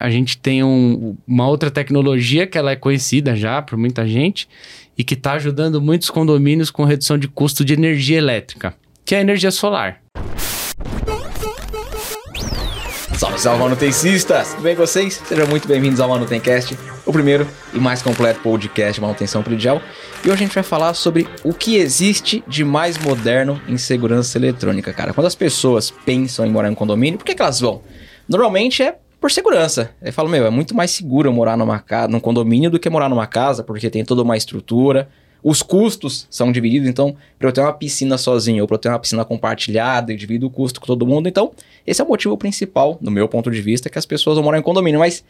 A gente tem um, uma outra tecnologia que ela é conhecida já por muita gente e que está ajudando muitos condomínios com redução de custo de energia elétrica, que é a energia solar. Salve, salve manutencistas! Tudo bem com vocês? Sejam muito bem-vindos ao Manutencast, o primeiro e mais completo podcast de manutenção predial. E hoje a gente vai falar sobre o que existe de mais moderno em segurança eletrônica, cara. Quando as pessoas pensam em morar em um condomínio, por que, que elas vão? Normalmente é por segurança. Eu falo, meu, é muito mais seguro morar numa casa, num condomínio do que morar numa casa, porque tem toda uma estrutura. Os custos são divididos, então, para eu ter uma piscina sozinho ou para eu ter uma piscina compartilhada, eu divido o custo com todo mundo. Então, esse é o motivo principal, no meu ponto de vista, que as pessoas vão morar em condomínio. Mas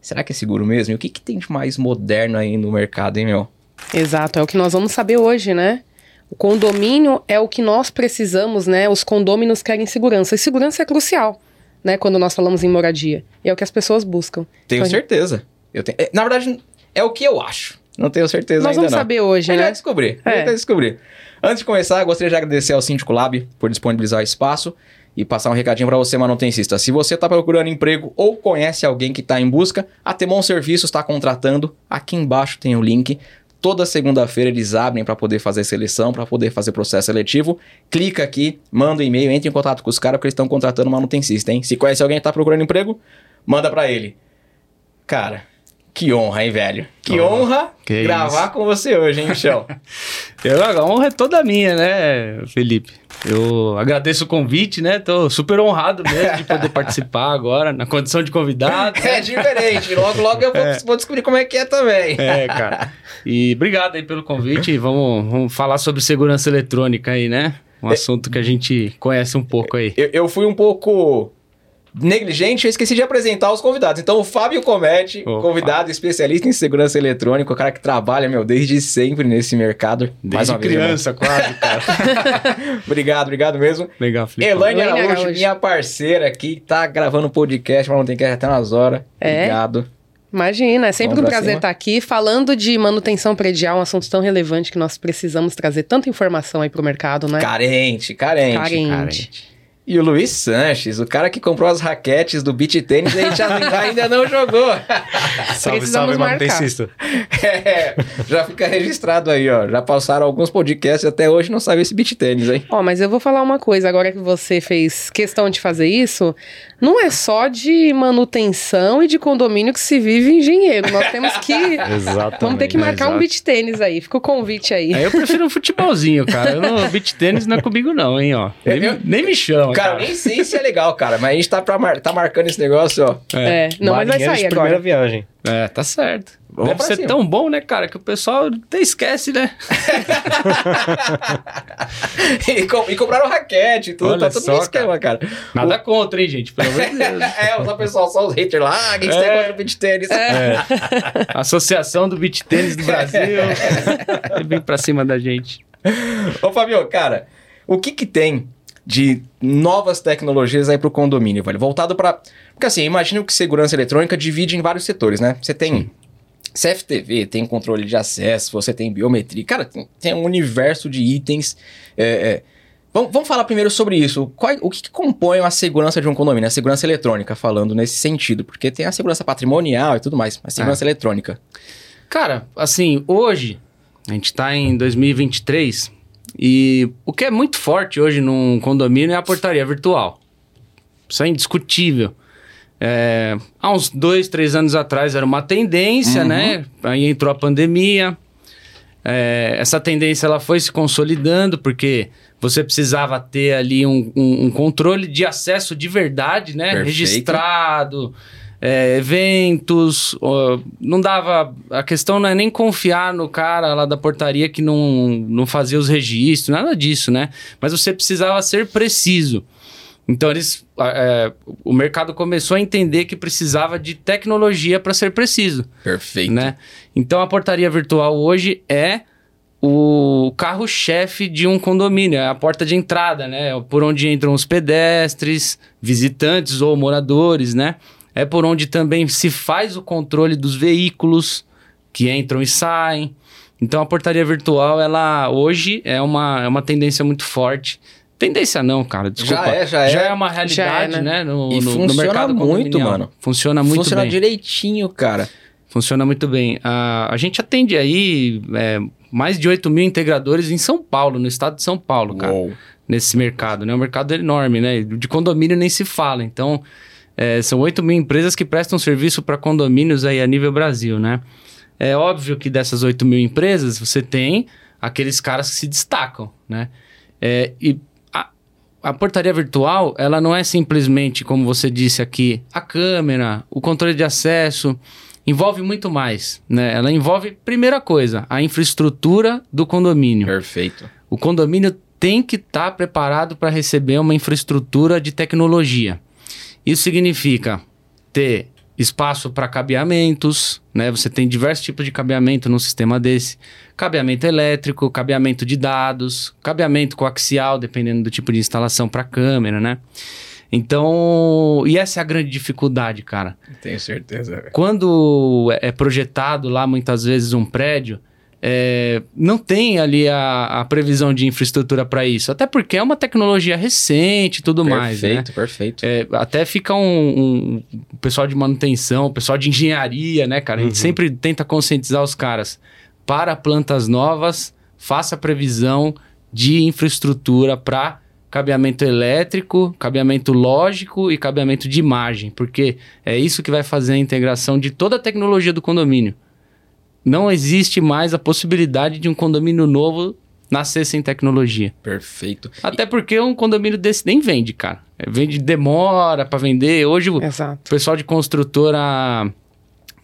será que é seguro mesmo? E o que, que tem de mais moderno aí no mercado, hein, meu? Exato, é o que nós vamos saber hoje, né? O condomínio é o que nós precisamos, né? Os condôminos querem segurança. E segurança é crucial né? Quando nós falamos em moradia. E é o que as pessoas buscam. Tenho então, certeza. Eu tenho, é, na verdade, é o que eu acho. Não tenho certeza nós ainda vamos saber hoje, né? Já descobrir. É. Já descobrir. Antes de começar, gostaria de agradecer ao Síndico Lab por disponibilizar o espaço e passar um recadinho para você, manutencista. Se você está procurando emprego ou conhece alguém que está em busca, a Temon Serviços está contratando. Aqui embaixo tem o link. Toda segunda-feira eles abrem para poder fazer seleção, para poder fazer processo seletivo. Clica aqui, manda um e-mail, entre em contato com os caras porque eles estão contratando manutencista, hein? Se conhece alguém que está procurando emprego, manda para ele. Cara, que honra, hein, velho? Que oh, honra que gravar isso. com você hoje, hein, Michel? Eu, a honra é toda minha, né, Felipe? Eu agradeço o convite, né? Tô super honrado mesmo de poder participar agora, na condição de convidado. É diferente. Logo, logo eu vou, é. vou, descobrir como é que é também. É, cara. E obrigado aí pelo convite. Vamos, vamos falar sobre segurança eletrônica aí, né? Um é. assunto que a gente conhece um pouco aí. Eu, eu fui um pouco negligente, eu esqueci de apresentar os convidados. Então, o Fábio Comete, Opa. convidado especialista em segurança eletrônica, o cara que trabalha, meu, desde sempre nesse mercado. Desde Mais uma criança, vez, quase, cara. obrigado, obrigado mesmo. Legal, Felipe. Elaine Araújo, Araújo, minha parceira aqui, tá gravando podcast, mas não tem que até nas horas. É. Obrigado. Imagina, é sempre Vamos um prazer cima. estar aqui falando de manutenção predial, um assunto tão relevante que nós precisamos trazer tanta informação aí pro mercado, né? Carente, carente. Carente. carente. E o Luiz Sanches, o cara que comprou as raquetes do beat tênis, a gente ainda não jogou. salve, salve, manutencista. É, já fica registrado aí, ó. Já passaram alguns podcasts até hoje não saiu esse beat tênis, hein? Ó, mas eu vou falar uma coisa, agora que você fez questão de fazer isso, não é só de manutenção e de condomínio que se vive engenheiro. Nós temos que. Exatamente. Vamos ter que marcar Exato. um beat tênis aí. Fica o convite aí. aí eu prefiro um futebolzinho, cara. Eu não, beat tênis não é comigo, não, hein, ó. Nem, eu, nem me chama. Cara, nem sei se é legal, cara, mas a gente tá, pra mar... tá marcando esse negócio, ó. É, é não, mas vai sair agora. primeira viagem. É, tá certo. Vamos Deve ser cima. tão bom, né, cara, que o pessoal até esquece, né? e, com, e compraram raquete, tudo, Olha tá tudo só, no esquema, cara. cara. Nada o... contra, hein, gente, pelo amor de Deus. é, o pessoal, só os haters lá, quem é. tem contra o beat tênis. É. Associação do beat tênis do Brasil. é bem pra cima da gente. Ô, Fabio, cara, o que que tem de novas tecnologias aí para o condomínio, velho. Voltado para. Porque assim, imagina que segurança eletrônica divide em vários setores, né? Você tem CFTV, tem controle de acesso, você tem biometria. Cara, tem, tem um universo de itens. É, é... Vamos, vamos, falar primeiro sobre isso. Qual, o que, que, compõe a segurança de um condomínio? A segurança eletrônica, falando nesse sentido. Porque tem a segurança patrimonial e tudo mais, mas segurança é. eletrônica. Cara, assim, hoje, a gente está em 2023, e o que é muito forte hoje num condomínio é a portaria virtual. Isso é indiscutível. É, há uns dois, três anos atrás era uma tendência, uhum. né? Aí entrou a pandemia. É, essa tendência ela foi se consolidando porque você precisava ter ali um, um, um controle de acesso de verdade, né? Perfeito. Registrado é, eventos, não dava. A questão não é nem confiar no cara lá da portaria que não, não fazia os registros, nada disso, né? Mas você precisava ser preciso. Então eles, é, o mercado começou a entender que precisava de tecnologia para ser preciso. Perfeito. Né? Então a portaria virtual hoje é o carro-chefe de um condomínio, é a porta de entrada, né? Por onde entram os pedestres, visitantes ou moradores, né? é por onde também se faz o controle dos veículos que entram e saem. Então a portaria virtual, ela hoje é uma, é uma tendência muito forte. Tendência não, cara. Desculpa. Já é, já é. Já é uma realidade, é, né? No, E no, funciona no mercado muito, mano. Funciona muito Funciona bem. direitinho, cara. Funciona muito bem. A, a gente atende aí é, mais de 8 mil integradores em São Paulo, no estado de São Paulo, cara. Uou. Nesse mercado, né? Um mercado enorme, né? De condomínio nem se fala. Então, é, são 8 mil empresas que prestam serviço para condomínios aí a nível Brasil, né? É óbvio que dessas 8 mil empresas, você tem aqueles caras que se destacam, né? É, e a, portaria virtual, ela não é simplesmente, como você disse aqui, a câmera, o controle de acesso, envolve muito mais, né? Ela envolve, primeira coisa, a infraestrutura do condomínio. Perfeito. O condomínio tem que estar preparado para receber uma infraestrutura de tecnologia. Isso significa ter espaço para cabeamentos, né? Você tem diversos tipos de cabeamento num sistema desse. Cabeamento elétrico, cabeamento de dados, cabeamento coaxial, dependendo do tipo de instalação para câmera, né? Então, e essa é a grande dificuldade, cara. Tenho certeza. Quando é projetado lá muitas vezes um prédio, é, não tem ali a, a previsão de infraestrutura para isso. Até porque é uma tecnologia recente e tudo mais, né? Perfeito, perfeito. É, até fica um, um- pessoal de manutenção, o pessoal de engenharia, né, cara? A gente sempre tenta conscientizar os caras. Para plantas novas, faça previsão de infraestrutura para cabeamento elétrico, cabeamento lógico e cabeamento de imagem, porque é isso que vai fazer a integração de toda a tecnologia do condomínio. Não existe mais a possibilidade de um condomínio novo nascer sem tecnologia. Perfeito. Até porque um condomínio desse nem vende, cara. Vende, demora para vender. Hoje o Exato. pessoal de construtora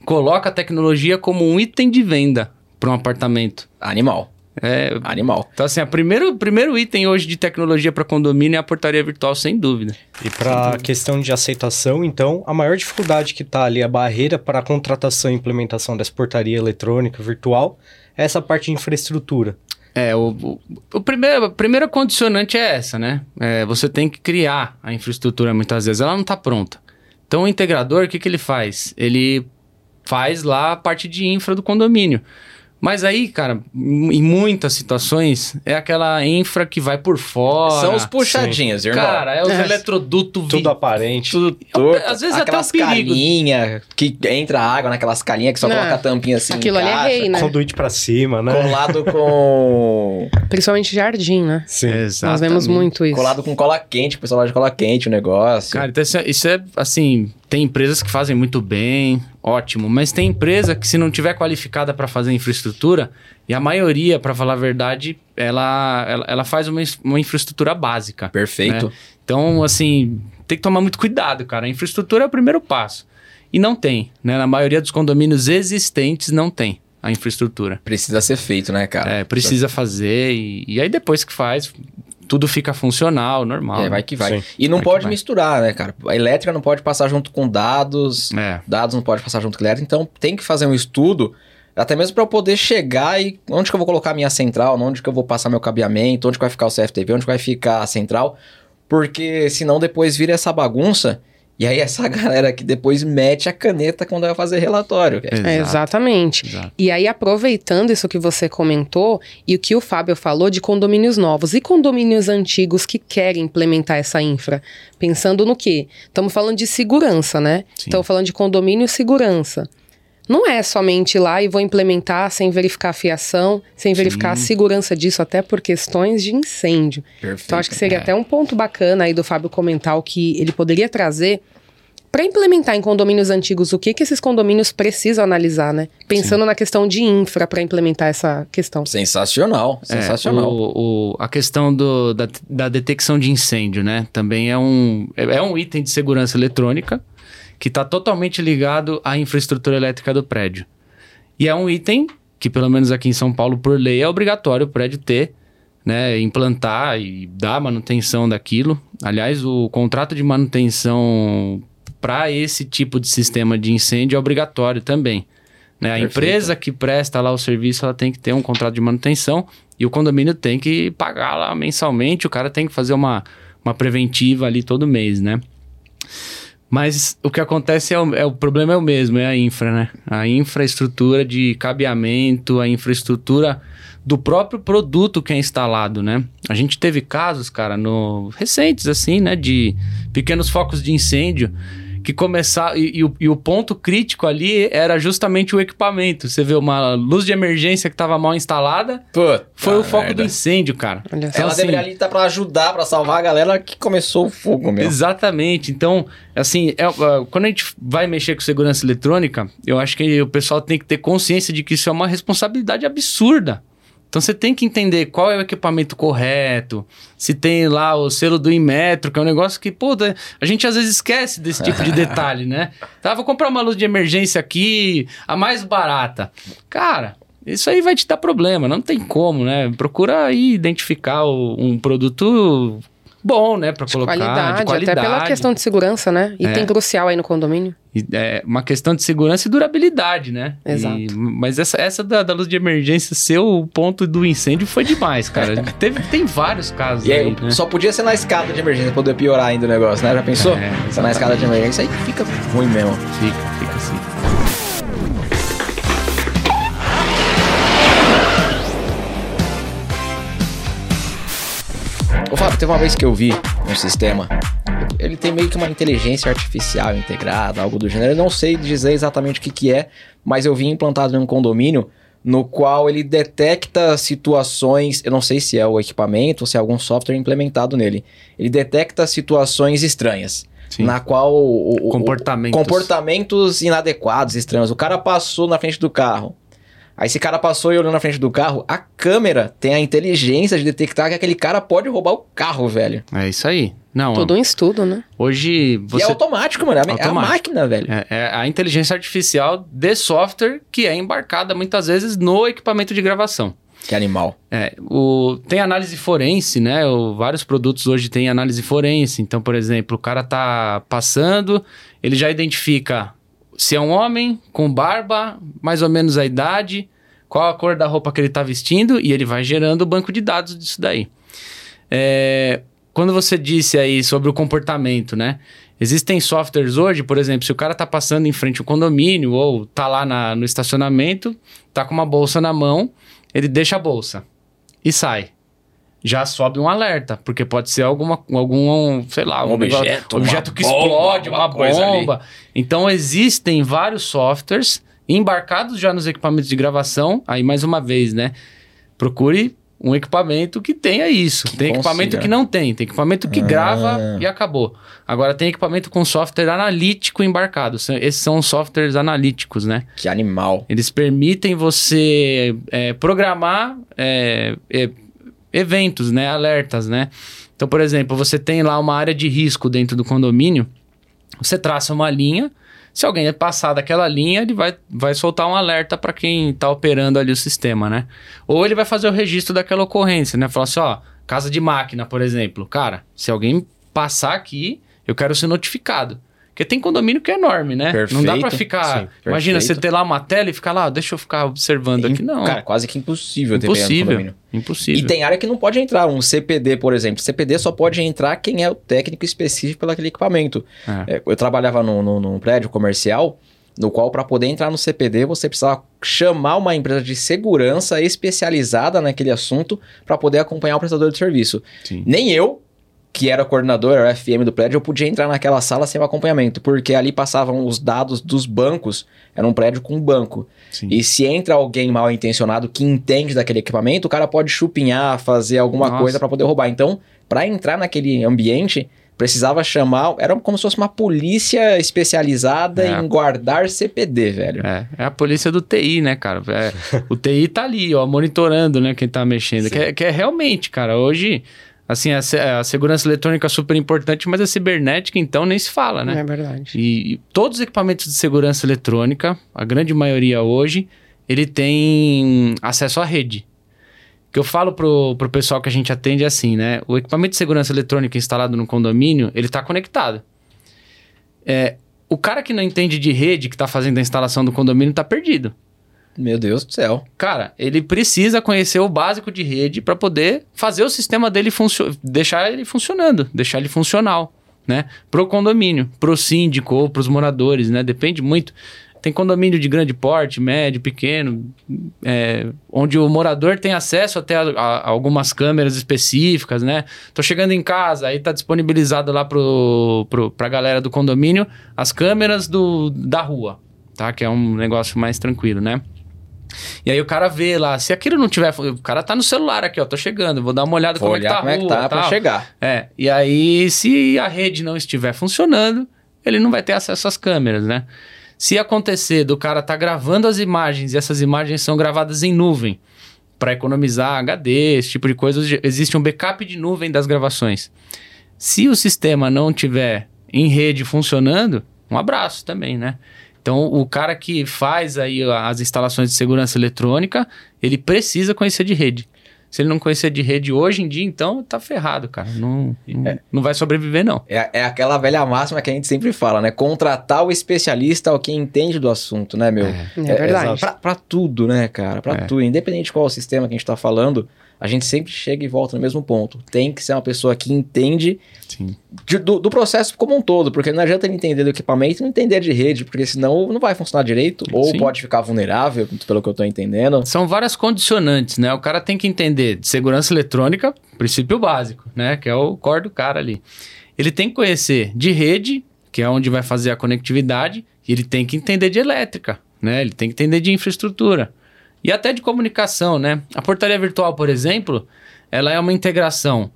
coloca a tecnologia como um item de venda para um apartamento. Animal. É, Animal. então, assim, o primeiro, primeiro item hoje de tecnologia para condomínio é a portaria virtual, sem dúvida. E para a questão de aceitação, então, a maior dificuldade que está ali, a barreira para a contratação e implementação dessa portaria eletrônica virtual, é essa parte de infraestrutura. É, o, o, o primeiro, a primeira condicionante é essa, né? É, você tem que criar a infraestrutura muitas vezes, ela não está pronta. Então, o integrador, o que, que ele faz? Ele faz lá a parte de infra do condomínio. Mas aí, cara, em muitas situações, é aquela infra que vai por fora. São os puxadinhos, irmão. Cara, é os É. eletrodutos vi- Tudo aparente. tudo É um torto. às vezes até aquelas um perigo. calinhas que entra água naquelas calinhas que só Não, coloca a tampinha assim. aquilo ali é rei, né? Conduíte para cima, né? Colado com. Principalmente jardim, né? Sim. Nós vemos muito isso. colado com cola quente, o pessoal lá de cola quente o negócio. Cara, então isso é, isso é, assim, tem empresas que fazem muito bem, ótimo, mas tem empresa que se não tiver qualificada para fazer infraestrutura, e a maioria, para falar a verdade, ela, ela, ela faz uma, uma infraestrutura básica. Perfeito. né? Então, assim, tem que tomar muito cuidado, cara. A infraestrutura é o primeiro passo. E não tem, né? Na maioria dos condomínios existentes não tem a infraestrutura. Precisa ser feito, né, cara? É, precisa fazer e, e aí depois que faz, tudo fica funcional, normal. É, vai que vai. Sim. E não Vai pode misturar, né, cara? A elétrica não pode passar junto com dados, É. dados não pode passar junto com elétrica, então tem que fazer um estudo, até mesmo para eu poder chegar e onde que eu vou colocar a minha central, onde que eu vou passar meu cabeamento, onde que vai ficar o CFTV, onde que vai ficar a central, porque senão depois vira essa bagunça e aí essa galera que depois mete a caneta quando vai fazer relatório. É, exatamente. Exato. E aí, aproveitando isso que você comentou e o que o Fábio falou de condomínios novos e condomínios antigos que querem implementar essa infra, pensando no quê? Estamos falando de segurança, né? Sim. Estamos falando de condomínio segurança. Não é somente ir lá e vou implementar sem verificar a fiação, sem verificar a Sim. segurança disso, até por questões de incêndio. Perfeito. Então, acho que seria é. até um ponto bacana aí do Fábio comentar o que ele poderia trazer para implementar em condomínios antigos o que, que esses condomínios precisam analisar, né? Pensando na questão de infra para implementar essa questão. Sensacional, É, sensacional. o- o- a questão do- da, da detecção de incêndio, né? Também é um, é, é um item de segurança eletrônica que está totalmente ligado à infraestrutura elétrica do prédio. E é um item que, pelo menos aqui em São Paulo, por lei, é obrigatório o prédio ter, né? Implantar e dar manutenção daquilo. Aliás, o contrato de manutenção para esse tipo de sistema de incêndio é obrigatório também. Né? A Perfeito. empresa que presta lá o serviço, ela tem que ter um contrato de manutenção e o condomínio tem que pagar lá mensalmente, o cara tem que fazer uma, uma preventiva ali todo mês, né? Mas o que acontece é o, é o, problema é o mesmo, é a infra, né? A infraestrutura de cabeamento, a infraestrutura do próprio produto que é instalado, né? A gente teve casos, cara, no recentes assim, né, de pequenos focos de incêndio que começar e, e, o, e, o, ponto crítico ali era justamente o equipamento. Você vê uma luz de emergência que estava mal instalada, foi o foco merda. do incêndio, cara. Então, Ela assim, deveria ali estar para ajudar, para salvar a galera que começou o fogo mesmo. Exatamente. Então, assim, é, uh, quando a gente vai mexer com segurança eletrônica, eu acho que o pessoal tem que ter consciência de que isso é uma responsabilidade absurda. Então você tem que entender qual é o equipamento correto, se tem lá o selo do Inmetro, que é um negócio que, pô, a gente às vezes esquece desse tipo de detalhe, né? Tá, vou comprar uma luz de emergência aqui, a mais barata. Cara, isso aí vai te dar problema, não tem como, né? Procura aí identificar o, um produto bom, né, para colocar qualidade, de qualidade. Até pela questão de segurança, né? Item é. crucial aí no condomínio. É uma questão de segurança e durabilidade, né? Exato. E, mas essa, essa da, da, luz de emergência ser o ponto do incêndio foi demais, cara. Teve, tem vários casos e aí, né? Só podia ser na escada de emergência, poder piorar ainda o negócio, né? Já pensou? É, ser na escada de emergência aí fica ruim mesmo. Fica, fica assim. Ô Fábio, teve uma vez que eu vi sistema, ele tem meio que uma inteligência artificial integrada, algo do gênero. Eu não sei dizer exatamente o que, que é, mas eu vi implantado em um condomínio no qual ele detecta situações, eu não sei se é o equipamento ou se é algum software implementado nele. Ele detecta situações estranhas. Sim. Na qual o, comportamentos. O, comportamentos inadequados, estranhos. O cara passou na frente do carro. Aí esse cara passou e olhou na frente do carro, a câmera tem a inteligência de detectar que aquele cara pode roubar o carro, velho. É isso aí. Não, Todo um estudo, né? Hoje você... E é automático, mano. É, automático. é a máquina, velho. É, é, a inteligência artificial de software que é embarcada muitas vezes no equipamento de gravação. Que animal. É, o, tem análise forense, né? O, vários produtos hoje têm análise forense. Então, por exemplo, o cara tá passando, ele já identifica se é um homem com barba, mais ou menos a idade, qual a cor da roupa que ele está vestindo e ele vai gerando o banco de dados disso daí. É, quando você disse aí sobre o comportamento, né? Existem softwares hoje, por exemplo, se o cara está passando em frente ao condomínio ou está lá na, no estacionamento, está com uma bolsa na mão, ele deixa a bolsa e sai já sobe um alerta, porque pode ser alguma, algum, sei lá, um, objeto, objeto que bomba, explode, uma bomba. Então existem vários softwares embarcados já nos equipamentos de gravação. Aí mais uma vez, né? Procure um equipamento que tenha isso. Que tem consiga. equipamento que não tem, tem equipamento que ah. grava e acabou. Agora tem equipamento com software analítico embarcado. Esses são softwares analíticos, né? Que animal. Eles permitem você é, programar é, é, eventos, né? Alertas, né? Então, por exemplo, você tem lá uma área de risco dentro do condomínio, você traça uma linha. Se alguém passar daquela linha, ele vai, vai soltar um alerta para quem está operando ali o sistema, né? Ou ele vai fazer o registro daquela ocorrência, né? Falar assim, ó, casa de máquina, por exemplo. Cara, se alguém passar aqui, eu quero ser notificado. Porque tem condomínio que é enorme, né? Perfeito. Não dá para ficar. Sim, imagina você ter lá uma tela e ficar lá, deixa eu ficar observando aqui. Não. Cara, quase que impossível, impossível ter Impossível. E tem área que não pode entrar. Um CPD, por exemplo. CPD só pode entrar quem é o técnico específico pelo aquele equipamento. É. É, eu trabalhava num, num, num prédio comercial no qual para poder entrar no CPD você precisava chamar uma empresa de segurança especializada naquele assunto para poder acompanhar o prestador de serviço. Sim. Nem eu, que era coordenador, era o FM do prédio, eu podia entrar naquela sala sem o acompanhamento, porque ali passavam os dados dos bancos, era um prédio com um banco. Sim. E se entra alguém mal intencionado que entende daquele equipamento, o cara pode chupinhar, fazer alguma Nossa. coisa para poder roubar. Então, para entrar naquele ambiente, precisava chamar, era como se fosse uma polícia especializada é. em guardar CPD, velho. É, é a polícia do TI, né, cara? É, o TI tá ali, ó, monitorando, né, quem tá mexendo. Que é, que é realmente, cara, hoje Assim, a, a, segurança eletrônica é super importante, mas a cibernética, então, nem se fala, né? É verdade. E, e todos os equipamentos de segurança eletrônica, a grande maioria hoje, ele tem acesso à rede. O que eu falo pro, pro pessoal que a gente atende é assim, né? O equipamento de segurança eletrônica instalado no condomínio, ele está conectado. É, o cara que não entende de rede, que está fazendo a instalação do condomínio, está perdido. Meu Deus do céu. Cara, ele precisa conhecer o básico de rede para poder fazer o sistema dele funcionar, deixar ele funcionando, deixar ele funcional. né? Pro condomínio, pro síndico ou pros moradores, né? Depende muito. Tem condomínio de grande porte, médio, pequeno, é, onde o morador tem acesso até a, a, algumas câmeras específicas, né? Tô chegando em casa, aí tá disponibilizado lá pro, pro, pra galera do condomínio as câmeras do, da rua, tá? Que é um negócio mais tranquilo, né? E aí o cara vê lá, se aquilo não tiver, o cara tá no celular aqui, ó, tô chegando, vou dar uma olhada Vou como é que tá a como é rua, que tá pra chegar. É, e aí se a rede não estiver funcionando, ele não vai ter acesso às câmeras, né? Se acontecer do cara tá gravando as imagens e essas imagens são gravadas em nuvem, para economizar HD, esse tipo de coisa, existe um backup de nuvem das gravações. Se o sistema não tiver em rede funcionando, um abraço também, né? Então, o cara que faz aí as instalações de segurança eletrônica, ele precisa conhecer de rede. Se ele não conhecer de rede hoje em dia, então tá ferrado, cara. Não, não, É. não vai sobreviver, não. É, é aquela velha máxima que a gente sempre fala, né? Contratar o especialista, o que entende do assunto, né, meu? É. É, verdade. Pra, pra tudo, né, cara? Pra É. tudo. Independente de qual sistema que a gente tá falando, a gente sempre chega e volta no mesmo ponto. Tem que ser uma pessoa que entende de- do, do processo como um todo, porque não adianta ele entender do equipamento e não entender de rede, porque senão não vai funcionar direito, ou Sim. pode ficar vulnerável, pelo que eu tô entendendo. São várias condicionantes, né? O cara tem que entender de segurança eletrônica, princípio básico, né? Que é o core do cara ali. Ele tem que conhecer de rede, que é onde vai fazer a conectividade, e ele tem que entender de elétrica, né? Ele tem que entender de infraestrutura. E até de comunicação, né? A portaria virtual, por exemplo, ela é uma integração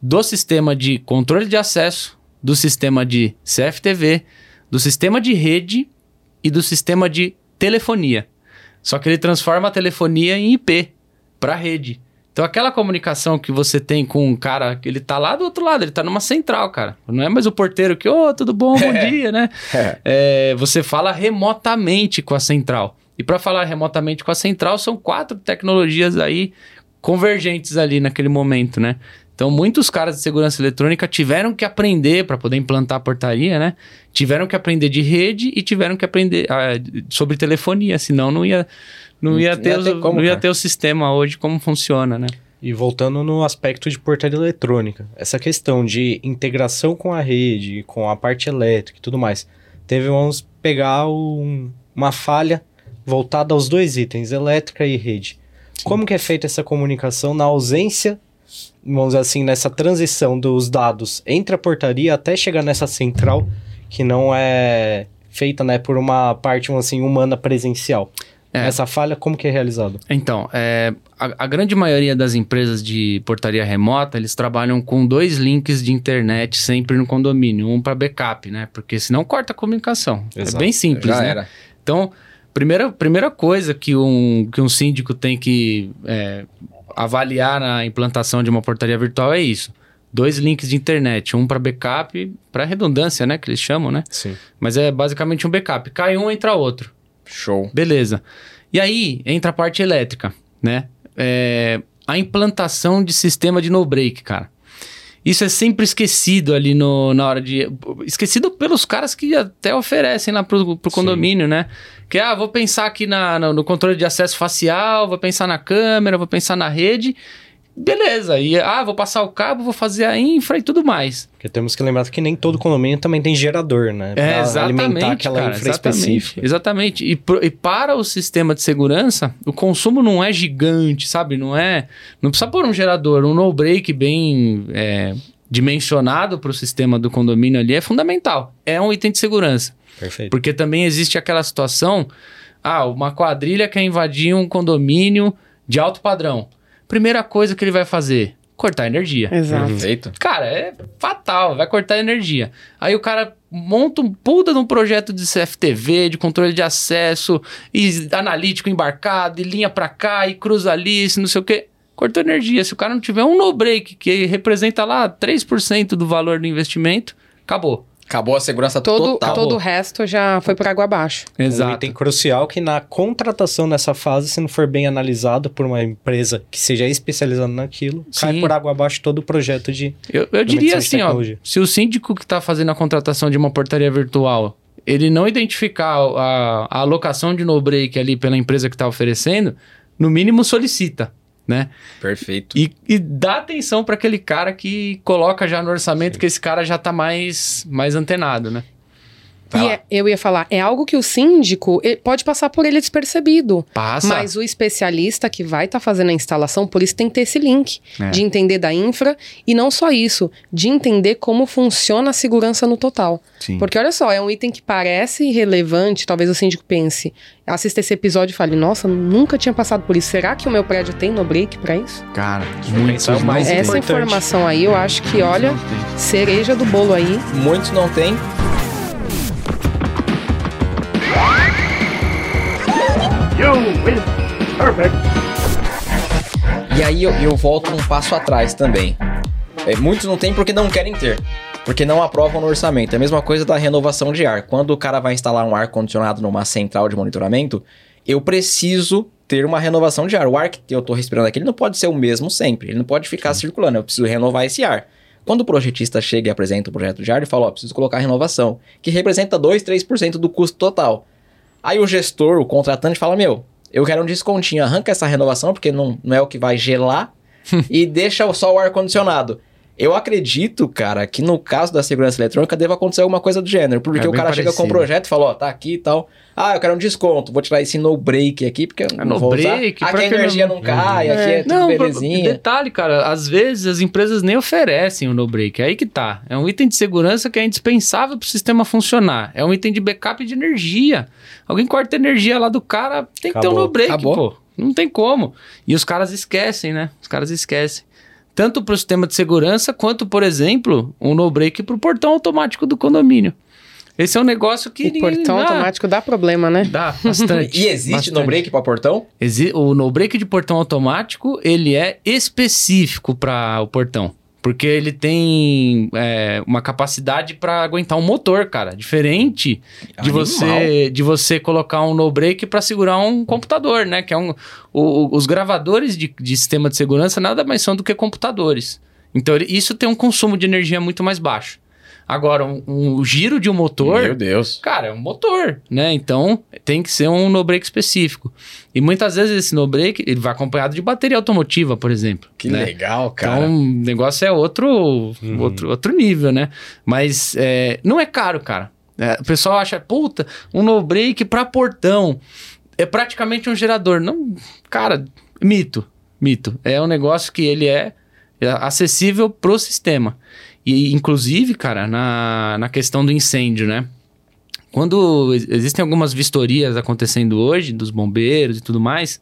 do sistema de controle de acesso, do sistema de CFTV, do sistema de rede e do sistema de telefonia. Só que ele transforma a telefonia em IP para rede. Então aquela comunicação que você tem com um cara que ele tá lá do outro lado, ele tá numa central, cara. Não é mais o porteiro que, ô, tudo bom, bom dia, né? É. É, você fala remotamente com a central. E para falar remotamente com a central, são quatro tecnologias aí convergentes ali naquele momento, né? Então, muitos caras de segurança eletrônica tiveram que aprender para poder implantar a portaria, né? Tiveram que aprender de rede e tiveram que aprender ah, sobre telefonia, senão não ia, não Não ia, ia ter, ter o- como, não ia ter o sistema hoje como funciona, né? E voltando no aspecto de portaria eletrônica, essa questão de integração com a rede, com a parte elétrica e tudo mais, teve, vamos pegar um- uma falha voltada aos dois itens, elétrica e rede. Como que é feita essa comunicação na ausência, vamos dizer assim, nessa transição dos dados entre a portaria até chegar nessa central, que não é feita né, por uma parte, assim, humana presencial? É. Essa falha, como que é realizado? Então, é, a, a grande maioria das empresas de portaria remota, eles trabalham com dois links de internet sempre no condomínio. Um para backup, né? Porque senão corta a comunicação. É Exato. bem simples, Já né? era. Então, primeira, primeira coisa que um, que um síndico tem que é, avaliar na implantação de uma portaria virtual é isso. Dois links de internet, um para backup, para redundância, né? Que eles chamam, né? Sim. Mas é basicamente um backup. Cai um, entra outro. Show. Beleza. E aí entra a parte elétrica, né? É, a implantação de sistema de no-break, cara. Isso é sempre esquecido ali no, na hora de. Esquecido pelos caras que até oferecem lá pro, pro condomínio, né? Que, ah, vou pensar aqui na, no, no controle de acesso facial, vou pensar na câmera, vou pensar na rede. Beleza. E, ah, vou passar o cabo, vou fazer a infra e tudo mais. Porque temos que lembrar que nem todo condomínio também tem gerador, né? É, Pra exatamente, alimentar aquela cara, infra exatamente, específica. exatamente. E, pro- e para o sistema de segurança, o consumo não é gigante, sabe? Não é... Não precisa pôr um gerador, um no-break bem é, dimensionado para o sistema do condomínio ali é fundamental. É um item de segurança. Perfeito. Porque também existe aquela situação... Ah, uma quadrilha quer invadir um condomínio de alto padrão. Primeira coisa que ele vai fazer... Cortar energia. Exato. Perfeito. Cara, é fatal, vai cortar energia. Aí o cara monta um puta de um projeto de CFTV, de controle de acesso, e analítico embarcado, e linha pra cá, e cruza ali, se não sei o quê. Cortou energia. Se o cara não tiver um no-break, que representa lá 3% do valor do investimento, acabou. Acabou a segurança Todo, total. todo o resto já foi por água abaixo. Um item crucial que na contratação nessa fase, se não for bem analisado por uma empresa que seja especializada naquilo, cai Sim. por água abaixo todo o projeto de... Eu, eu diria assim, ó, se o síndico que está fazendo a contratação de uma portaria virtual, ele não identificar a, a alocação de no-break ali pela empresa que está oferecendo, no mínimo solicita, né? Perfeito. E, e dá atenção para aquele cara que coloca já no orçamento que esse cara já tá mais, mais antenado, né? E é, eu ia falar, é algo que o síndico pode passar por ele despercebido. Passa. Mas o especialista que vai estar tá fazendo a instalação, por isso tem que ter esse link é. de entender da infra e não só isso, de entender como funciona a segurança no total. Sim. Porque olha só, é um item que parece irrelevante, talvez o síndico pense, assista esse episódio e fale, nossa, nunca tinha passado por isso. Será que o meu prédio tem no break para isso? Cara, muito é mais Essa importante. informação aí, eu acho que, olha, cereja do bolo aí. Muitos não tem. Perfect. E aí eu, eu volto um passo atrás também. É, muitos não têm porque não querem ter. Porque não aprovam no orçamento. É a mesma coisa da renovação de ar. Quando o cara vai instalar um ar-condicionado numa central de monitoramento, eu preciso ter uma renovação de ar. O ar que eu estou respirando aqui, ele não pode ser o mesmo sempre. Ele não pode ficar Sim. circulando. Eu preciso renovar esse ar. Quando o projetista chega e apresenta o projeto de ar, ele fala: Ó, preciso colocar renovação, que representa 2, 3% do custo total. Aí o gestor, o contratante, fala: Meu, eu quero um descontinho, arranca essa renovação, porque não, não é o que vai gelar, e deixa só o ar-condicionado. Eu acredito, cara, que no caso da segurança eletrônica deva acontecer alguma coisa do gênero. Porque é o cara parecido. chega com um projeto e fala, ó, tá aqui e tal. Ah, eu quero um desconto. Vou tirar esse no break aqui, porque eu é, não vou break, usar. Aqui a energia não, não cai, é. aqui é tudo não, belezinha. Detalhe, cara, às vezes as empresas nem oferecem o no break. É aí que tá. É um item de segurança que é indispensável para o sistema funcionar. É um item de backup de energia. Alguém corta a energia lá do cara, tem Acabou. que ter um no break, Acabou. pô. Não tem como. E os caras esquecem, né? Os caras esquecem tanto para o sistema de segurança quanto, por exemplo, um no-break para o portão automático do condomínio. Esse é um negócio que. O portão dá. automático dá problema, né? Dá, bastante. e existe no-break para portão? Exi o no-break de portão automático, ele é específico para o portão. Porque ele tem é, uma capacidade para aguentar um motor, cara. Diferente de você de você colocar um no-break para segurar um computador, né? Que é um. O, os gravadores de, de sistema de segurança nada mais são do que computadores. Então, isso tem um consumo de energia muito mais baixo. Agora, um, um, giro de um motor. Meu Deus. Cara, é um motor, né? Então tem que ser um no-break específico. E muitas vezes esse no-break ele vai acompanhado de bateria automotiva, por exemplo. Que né? legal, cara. Então o negócio é outro, uhum. outro, outro nível, né? Mas é, não é caro, cara. É, o pessoal acha, puta, um no-break para portão. É praticamente um gerador. Não, cara, mito. Mito. É um negócio que ele é acessível pro sistema. E, inclusive, cara, na, na questão do incêndio, né? Quando existem algumas vistorias acontecendo hoje, dos bombeiros e tudo mais,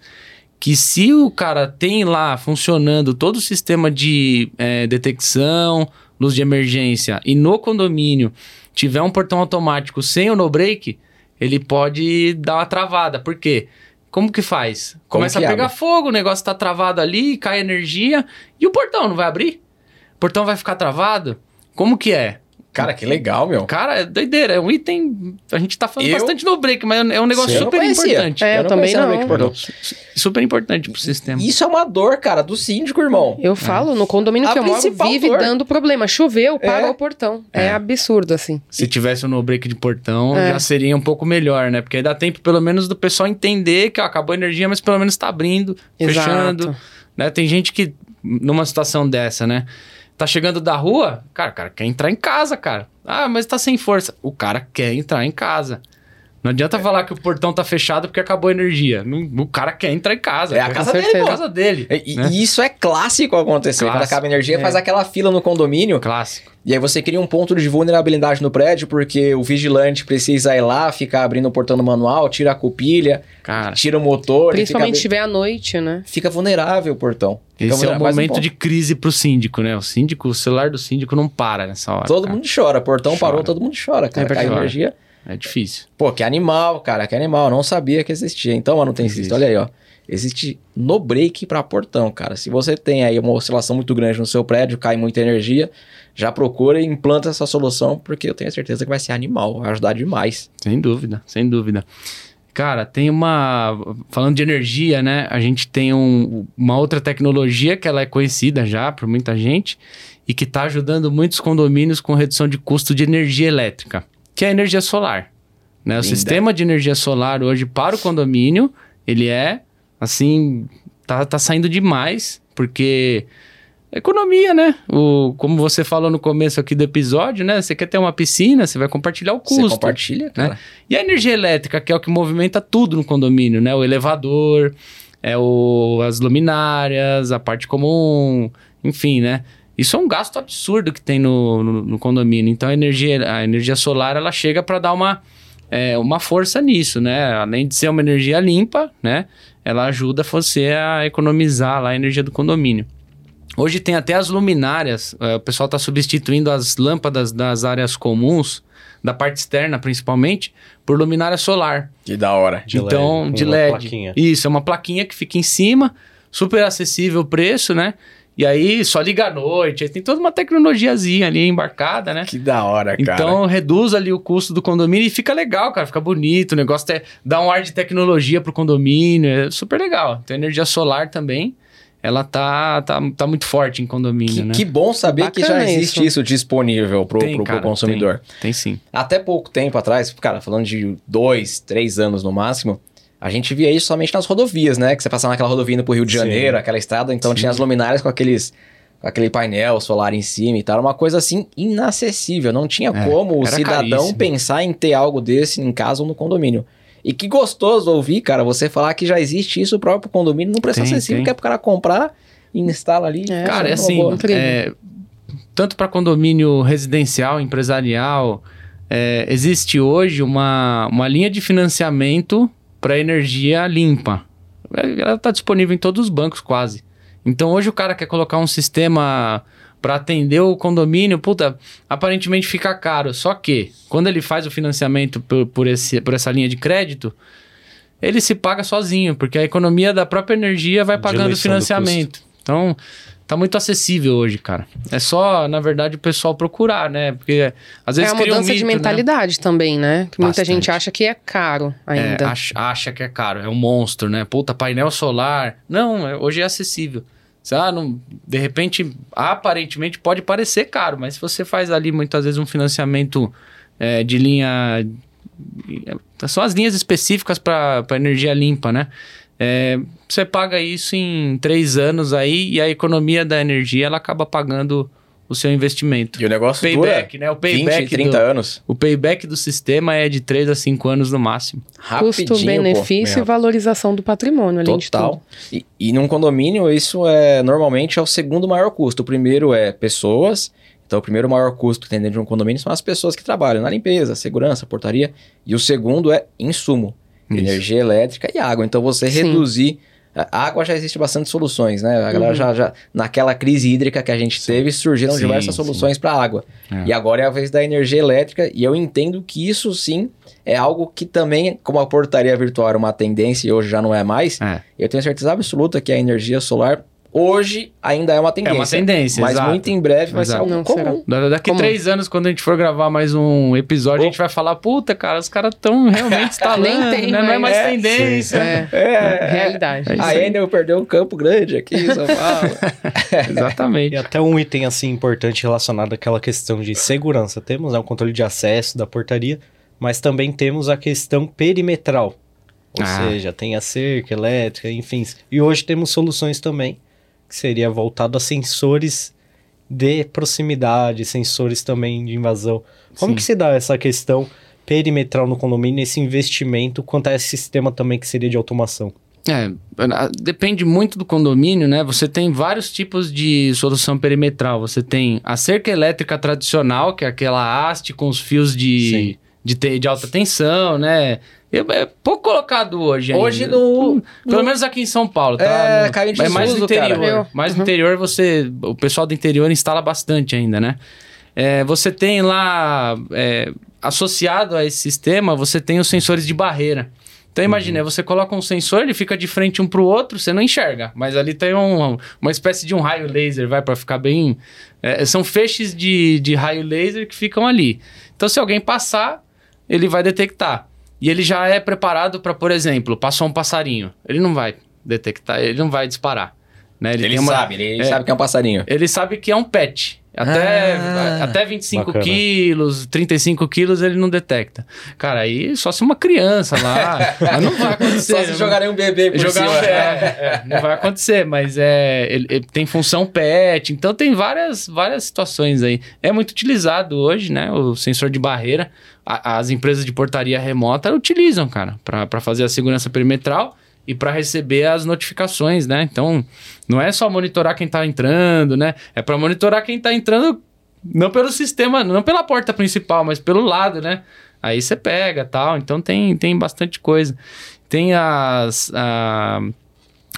que se o cara tem lá funcionando todo o sistema de é, detecção, luz de emergência, e no condomínio tiver um portão automático sem o no-break, ele pode dar uma travada. Por quê? Como que faz? Começa a pegar abre? fogo, o negócio tá travado ali, cai energia, e o portão não vai abrir? Portão vai ficar travado? Como que é? Cara, que legal, meu. Cara, é doideira. É um item. A gente tá falando eu... bastante no break, mas é um negócio Sim, super importante. É, eu, eu também não. Super importante pro sistema. Isso é uma dor, cara, do síndico, irmão. Eu falo, no condomínio a que eu moro, vive dor. dando problema. Choveu, paga é. o portão. É. é. absurdo, assim. Se tivesse um no break de portão, é. já seria um pouco melhor, né? Porque aí dá tempo, pelo menos, do pessoal entender que ó, acabou a energia, mas pelo menos tá abrindo, Exato. fechando. Né? Tem gente que, numa situação dessa, né? Tá chegando da rua, cara, o cara quer entrar em casa, cara. Ah, mas tá sem força. O cara quer entrar em casa. Não adianta é. falar que o portão tá fechado porque acabou a energia. o cara quer entrar em casa. É a casa dele, é a casa dele. E, né? e, isso é clássico acontecer. Clássico. Quando acaba a energia, é. faz aquela fila no condomínio. Clássico. E aí você cria um ponto de vulnerabilidade no prédio, porque o vigilante precisa ir lá, ficar abrindo o portão no manual, tira a cupilha, Cara, tira o motor. Principalmente se tiver à noite, né? Fica vulnerável o portão. Fica Esse é o momento um de crise pro síndico, né? O síndico, o celular do síndico não para nessa hora. Todo cara. mundo chora, portão chora. parou, todo mundo chora, cara. É Cai energia. É difícil. Pô, que animal, cara, que animal. Não sabia que existia. Então, mano, tem existe. Olha aí, ó. Existe no break para portão, cara. Se você tem aí uma oscilação muito grande no seu prédio, cai muita energia, já procura e implanta essa solução, porque eu tenho certeza que vai ser animal, vai ajudar demais. Sem dúvida, sem dúvida. Cara, tem uma. Falando de energia, né? A gente tem um, uma outra tecnologia que ela é conhecida já por muita gente e que está ajudando muitos condomínios com redução de custo de energia elétrica, que é a energia solar. Né? O sistema de energia solar hoje para o condomínio, ele é assim tá, tá saindo demais, porque economia, né? O, como você falou no começo aqui do episódio, né? Você quer ter uma piscina, você vai compartilhar o custo. Você compartilha, cara. Né? E a energia elétrica, que é o que movimenta tudo no condomínio, né? O elevador, é o, as luminárias, a parte comum, enfim, né? Isso é um gasto absurdo que tem no, no, no condomínio. Então a energia, a energia solar ela chega para dar uma, é, uma força nisso, né? Além de ser uma energia limpa, né? Ela ajuda você a economizar lá a energia do condomínio. Hoje tem até as luminárias, é, o pessoal está substituindo as lâmpadas das áreas comuns, da parte externa principalmente, por luminária solar. Que da hora. De então, LED, de LED. Plaquinha. Isso, é uma plaquinha que fica em cima, super acessível o preço, né? E aí só liga à noite, aí tem toda uma tecnologiazinha ali embarcada, né? Que da hora, cara. Então reduz ali o custo do condomínio e fica legal, cara, fica bonito, o negócio é, dá um ar de tecnologia pro condomínio, é super legal. Tem energia solar também ela tá, tá, tá muito forte em condomínio, que, né? Que bom saber Bacana que já existe isso, isso disponível pro, tem, pro, cara, pro consumidor. Tem, tem, sim. Até pouco tempo atrás, cara, falando de dois, três anos no máximo, a gente via isso somente nas rodovias, né? Que você passava naquela rodovia indo pro Rio de Janeiro, sim. aquela estrada, então sim. tinha as luminárias com aqueles com aquele painel solar em cima e tal, uma coisa assim inacessível. Não tinha é, como o cidadão caríssimo. pensar em ter algo desse em casa ou no condomínio. E que gostoso ouvir, cara, você falar que já existe isso, o próprio condomínio não preço acessível, que é pro cara comprar e instala ali. É, cara, é assim, é, tanto para condomínio residencial, empresarial, é, existe hoje uma, uma linha de financiamento para energia limpa. Ela está disponível em todos os bancos quase. Então hoje o cara quer colocar um sistema para atender o condomínio, puta, aparentemente fica caro. Só que, quando ele faz o financiamento por, por, esse, por essa linha de crédito, ele se paga sozinho, porque a economia da própria energia vai pagando o financiamento. Então, tá muito acessível hoje, cara. É só, na verdade, o pessoal procurar, né? Porque às vezes É a mudança um mito, de né? mentalidade né? também, né? Que muita gente acha que é caro ainda. É, acha, acha, que é caro, é um monstro, né? Puta, painel solar. Não, é, hoje é acessível. Ah, não, de repente, aparentemente pode parecer caro, mas se você faz ali muitas vezes um financiamento é, de linha. São as linhas específicas para energia limpa, né? É, você paga isso em três anos aí e a economia da energia ela acaba pagando o seu investimento. E o negócio payback, né? O payback 20, 30 do, anos. O payback do sistema é de 3 a 5 anos no máximo. Custo-benefício e valorização do patrimônio, além Total. E, e num condomínio, isso é normalmente é o segundo maior custo. O primeiro é pessoas. Então, o primeiro maior custo que tem dentro de um condomínio são as pessoas que trabalham na limpeza, segurança, portaria. E o segundo é insumo, isso. energia elétrica e água. Então, você Sim. reduzir a água já existe bastante soluções, né? A galera uhum. já, já, naquela crise hídrica que a gente teve, surgiram sim, diversas soluções para água. É. E agora é a vez da energia elétrica, e eu entendo que isso sim é algo que também, como a portaria virtual era uma tendência e hoje já não é mais, é. eu tenho certeza absoluta que a energia solar Hoje ainda é uma tendência. É uma tendência, Mas exato. muito em breve vai exato. ser algo comum. Será? Daqui Como? três anos, quando a gente for gravar mais um episódio, oh. a gente vai falar, puta, cara, os caras estão realmente instalando, Nem tem, né? Não é mais é, tendência. É, é, realidade. É ainda eu perdi um campo grande aqui em São Paulo. Exatamente. E até um item, assim, importante relacionado àquela questão de segurança. Temos né, o controle de acesso da portaria, mas também temos a questão perimetral. Ou ah. seja, tem a cerca elétrica, enfim. E hoje temos soluções também que seria voltado a sensores de proximidade, sensores também de invasão. Como Sim. que se dá essa questão perimetral no condomínio, esse investimento, quanto a esse sistema também que seria de automação? É, depende muito do condomínio, né? Você tem vários tipos de solução perimetral. Você tem a cerca elétrica tradicional, que é aquela haste com os fios de, de, de alta tensão, né? É pouco colocado hoje ainda. Hoje no... Pelo menos aqui em São Paulo, tá? É, no, caiu de é mais no interior. Cara. Mais no uhum. interior você... O pessoal do interior instala bastante ainda, né? É, você tem lá... É, associado a esse sistema, você tem os sensores de barreira. Então imagina, uhum. você coloca um sensor, ele fica de frente um para o outro, você não enxerga, mas ali tem um, uma espécie de um raio laser, vai para ficar bem. É, são feixes de, de raio laser que ficam ali. Então se alguém passar, ele vai detectar. E ele já é preparado para, por exemplo, passou um passarinho. Ele não vai detectar, ele não vai disparar. Né? Ele, ele uma, sabe, ele é, sabe que é um passarinho. Ele sabe que é um pet. Até, ah, até 25 bacana. quilos, 35 quilos ele não detecta. Cara, aí só se uma criança lá. mas não vai acontecer. Só se jogarem um bebê por jogar cima. Um, é, é, não vai acontecer, mas é, ele, ele, tem função PET, então tem várias, várias situações aí. É muito utilizado hoje, né? O sensor de barreira. A, as empresas de portaria remota utilizam, cara, para fazer a segurança perimetral e para receber as notificações, né? Então, não é só monitorar quem está entrando, né? É para monitorar quem está entrando não pelo sistema, não pela porta principal, mas pelo lado, né? Aí você pega, tal. Então tem, tem bastante coisa. Tem as a,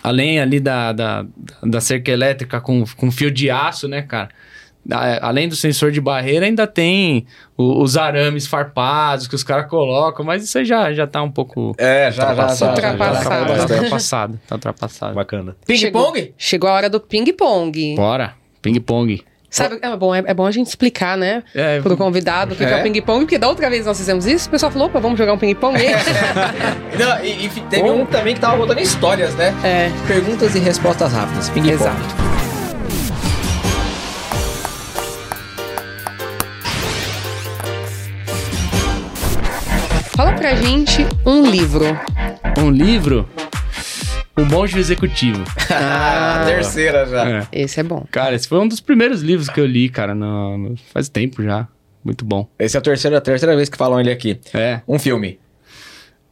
além ali da, da, da cerca elétrica com, com fio de aço, né, cara? Além do sensor de barreira, ainda tem o, os arames farpados que os caras colocam, mas isso aí já, já tá um pouco. É, já, já, já, ultrapassado. Já, tá, tá ultrapassado. Tá ultrapassado. Bacana. Ping-pong? Chegou, chegou, a hora do ping-pong. Bora, ping-pong. Sabe, é bom, é, é, bom a gente explicar, né, é, pro convidado o que é, é o ping-pong, porque da outra vez nós fizemos isso, o pessoal falou, opa, vamos jogar um ping-pong. Não, e, e teve bom. um também que tava botando histórias, né? É. Perguntas e respostas rápidas, ping-pong. Exato. Pra gente um livro. Um livro? O Monge Executivo. Ah, a terceira já. É. Esse é bom. Cara, esse foi um dos primeiros livros que eu li, cara, no, no, faz tempo já. Muito bom. Esse é a terceira, a terceira vez que falam ele aqui. É. Um filme.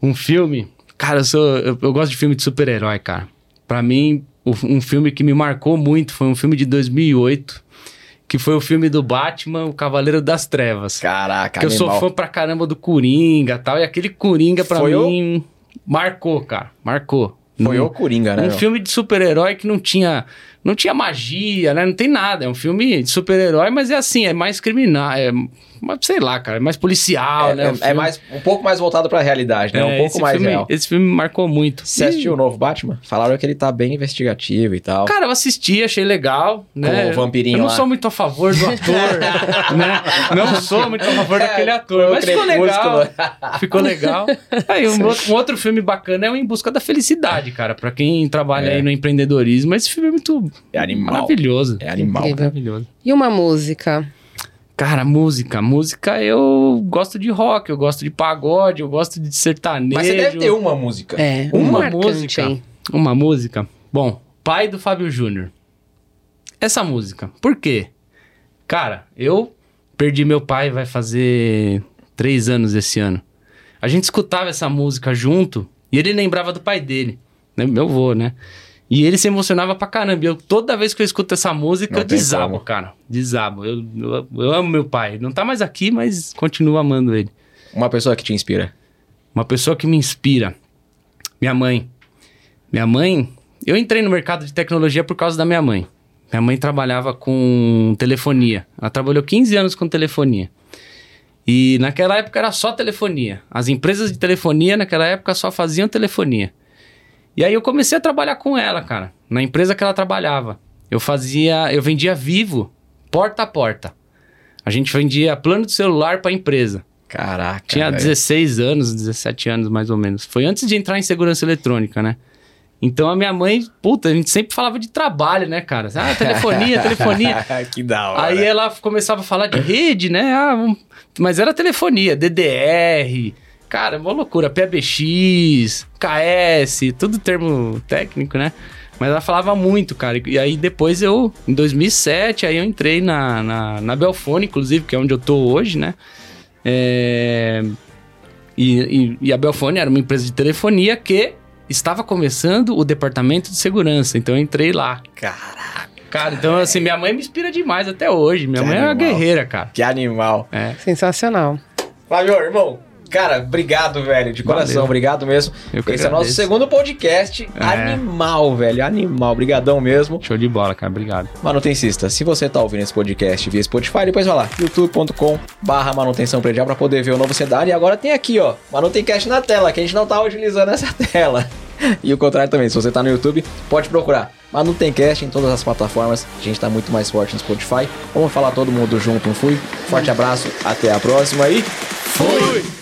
Um filme? Cara, eu, sou, eu, eu gosto de filme de super-herói, cara. Pra mim, um filme que me marcou muito foi um filme de 2008 que foi o filme do Batman, O Cavaleiro das Trevas. Caraca, Que animal. eu sou fã pra caramba do Coringa e tal. E aquele Coringa pra foi mim o... marcou, cara. Marcou. Foi o Coringa, né? Um filme de super-herói que não tinha não tinha magia, né? Não tem nada. É um filme de super-herói, mas é assim, é mais criminal, é sei lá, cara, é mais policial, é, né? É, é, mais, um pouco mais voltado pra realidade, né? É, um pouco mais filme, real. Esse filme marcou muito. Você assistiu o novo Batman? Falaram que ele tá bem investigativo e tal. Cara, eu assisti, achei legal, né? Com o vampirinho Eu não lá. sou muito a favor do ator, né? Não sou muito a favor daquele ator, mas ficou legal. ficou legal. Aí, um outro, um outro, filme bacana é o Em Busca da Felicidade, cara. Pra quem trabalha é. aí no empreendedorismo, esse filme é muito... É animal. Maravilhoso. É animal. Incrível. Maravilhoso. E uma música? Cara, música. Música eu gosto de rock, eu gosto de pagode, eu gosto de sertanejo. Mas você deve ter uma música. É, uma marcante, música. Hein? Uma música. Bom, pai do Fábio Júnior. Essa música. Por quê? Cara, eu perdi meu pai, vai fazer três anos esse ano. A gente escutava essa música junto e ele lembrava do pai dele, né? Meu avô, né? E ele se emocionava pra caramba. Eu, toda vez que eu escuto essa música, eu desabo, como. cara. Desabo. Eu, eu, eu, amo meu pai. Não tá mais aqui, mas continuo amando ele. Uma pessoa que te inspira? Uma pessoa que me inspira. Minha mãe. Minha mãe. Eu entrei no mercado de tecnologia por causa da minha mãe. Minha mãe trabalhava com telefonia. Ela trabalhou 15 anos com telefonia. E naquela época era só telefonia. As empresas de telefonia naquela época só faziam telefonia. E aí eu comecei a trabalhar com ela, cara, na empresa que ela trabalhava. Eu fazia, eu vendia vivo, porta a porta. A gente vendia plano de celular para empresa. Caraca. Tinha véio. 16 anos, 17 anos mais ou menos. Foi antes de entrar em segurança eletrônica, né? Então a minha mãe, puta, a gente sempre falava de trabalho, né, cara? Ah, telefonia, telefonia. que da hora. Aí ela começava a falar de rede, né? Ah, mas era telefonia, DDR, Cara, é uma loucura. PBX, KS, tudo termo técnico, né? Mas ela falava muito, cara. E aí depois eu, em 2007, aí eu entrei na, na, na Belfone, inclusive, que é onde eu tô hoje, né? É... E, e, e, a Belfone era uma empresa de telefonia que estava começando o departamento de segurança. Então eu entrei lá. Caraca. Cara, então assim, minha mãe me inspira demais até hoje. Minha que mãe animal. é uma guerreira, cara. Que animal. É. Sensacional. Flávio, irmão, Cara, obrigado, velho. De coração, Valeu. obrigado mesmo. Esse é nosso segundo podcast. É. Animal, velho. Animal. Obrigadão mesmo. Show de bola, cara. Obrigado. Manutencista, se você tá ouvindo esse podcast via Spotify, depois vai lá, youtube.com barra manutenção predial pra poder ver o novo cenário. E agora tem aqui, ó, Manutencast na tela, que a gente não tá utilizando essa tela. E o contrário também, se você tá no YouTube, pode procurar. Manutencast em todas as plataformas. A gente tá muito mais forte no Spotify. Vamos falar todo mundo junto, um fui. Forte abraço, até a próxima e fui!